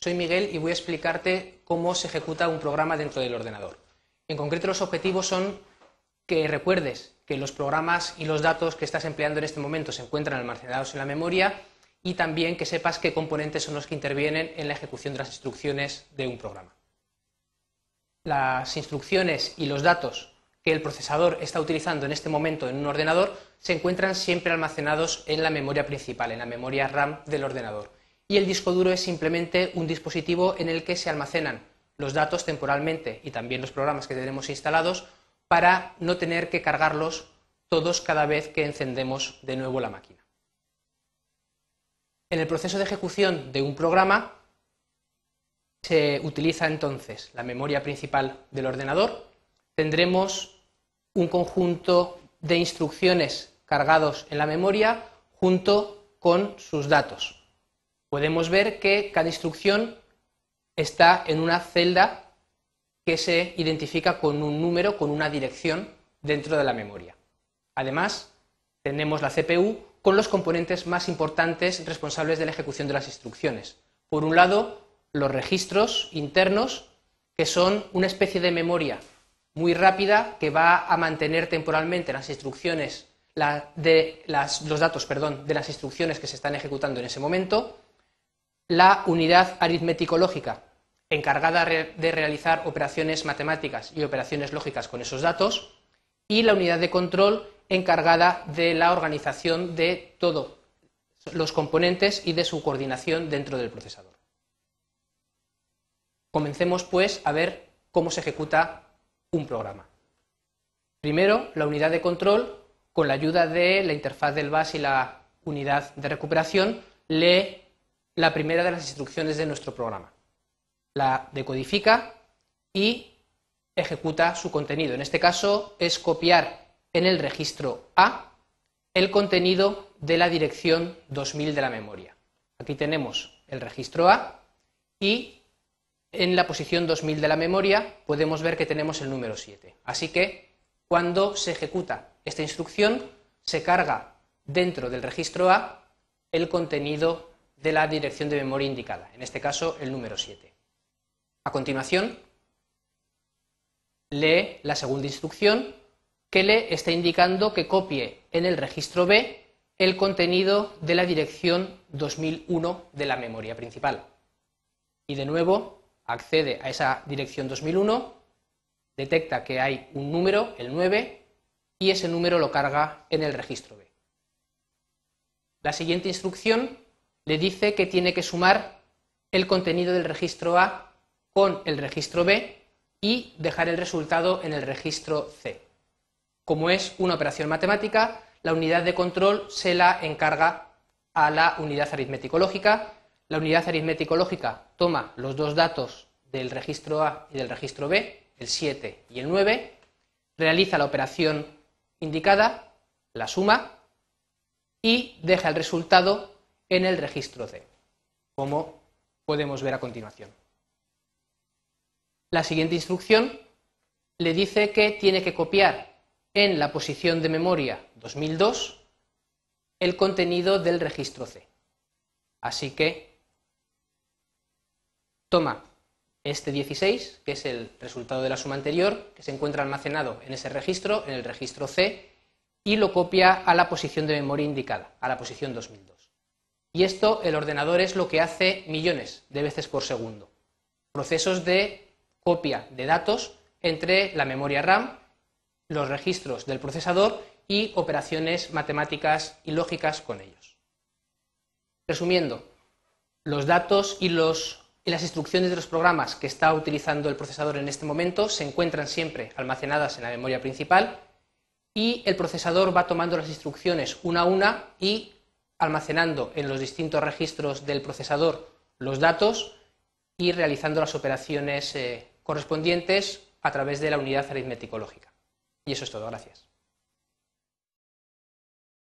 Soy Miguel y voy a explicarte cómo se ejecuta un programa dentro del ordenador. En concreto, los objetivos son que recuerdes que los programas y los datos que estás empleando en este momento se encuentran almacenados en la memoria y también que sepas qué componentes son los que intervienen en la ejecución de las instrucciones de un programa. Las instrucciones y los datos que el procesador está utilizando en este momento en un ordenador se encuentran siempre almacenados en la memoria principal, en la memoria RAM del ordenador. Y el disco duro es simplemente un dispositivo en el que se almacenan los datos temporalmente y también los programas que tenemos instalados para no tener que cargarlos todos cada vez que encendemos de nuevo la máquina. En el proceso de ejecución de un programa se utiliza entonces la memoria principal del ordenador, tendremos un conjunto de instrucciones cargados en la memoria junto con sus datos. Podemos ver que cada instrucción está en una celda que se identifica con un número, con una dirección dentro de la memoria. Además, tenemos la CPU con los componentes más importantes responsables de la ejecución de las instrucciones. Por un lado, los registros internos, que son una especie de memoria muy rápida que va a mantener temporalmente las instrucciones de los datos perdón, de las instrucciones que se están ejecutando en ese momento, la unidad aritmético-lógica, encargada de realizar operaciones matemáticas y operaciones lógicas con esos datos, y la unidad de control encargada de la organización de todos los componentes y de su coordinación dentro del procesador. Comencemos pues a ver cómo se ejecuta un programa. Primero, la unidad de control, con la ayuda de la interfaz del BAS y la unidad de recuperación, lee la primera de las instrucciones de nuestro programa. La decodifica y ejecuta su contenido. En este caso es copiar en el registro A el contenido de la dirección 2000 de la memoria. Aquí tenemos el registro A y en la posición 2000 de la memoria podemos ver que tenemos el número 7. Así que cuando se ejecuta esta instrucción se carga dentro del registro A el contenido de la dirección de memoria indicada, en este caso el número 7. A continuación, lee la segunda instrucción que le está indicando que copie en el registro B el contenido de la dirección 2001 de la memoria principal. Y de nuevo accede a esa dirección 2001, detecta que hay un número, el 9, y ese número lo carga en el registro B. La siguiente instrucción le dice que tiene que sumar el contenido del registro A con el registro B y dejar el resultado en el registro C. Como es una operación matemática, la unidad de control se la encarga a la unidad aritmético-lógica la unidad aritmético-lógica toma los dos datos del registro A y del registro B, el 7 y el 9, realiza la operación indicada, la suma, y deja el resultado en el registro C, como podemos ver a continuación. La siguiente instrucción le dice que tiene que copiar en la posición de memoria 2002 el contenido del registro C. Así que toma este 16, que es el resultado de la suma anterior, que se encuentra almacenado en ese registro, en el registro C, y lo copia a la posición de memoria indicada, a la posición 2002. Y esto el ordenador es lo que hace millones de veces por segundo. Procesos de copia de datos entre la memoria RAM, los registros del procesador y operaciones matemáticas y lógicas con ellos. Resumiendo, los datos y las instrucciones de los programas que está utilizando el procesador en este momento se encuentran siempre almacenadas en la memoria principal y el procesador va tomando las instrucciones una a una y almacenando en los distintos registros del procesador los datos y realizando las operaciones eh, correspondientes a través de la unidad aritmético-lógica. Y eso es todo. Gracias.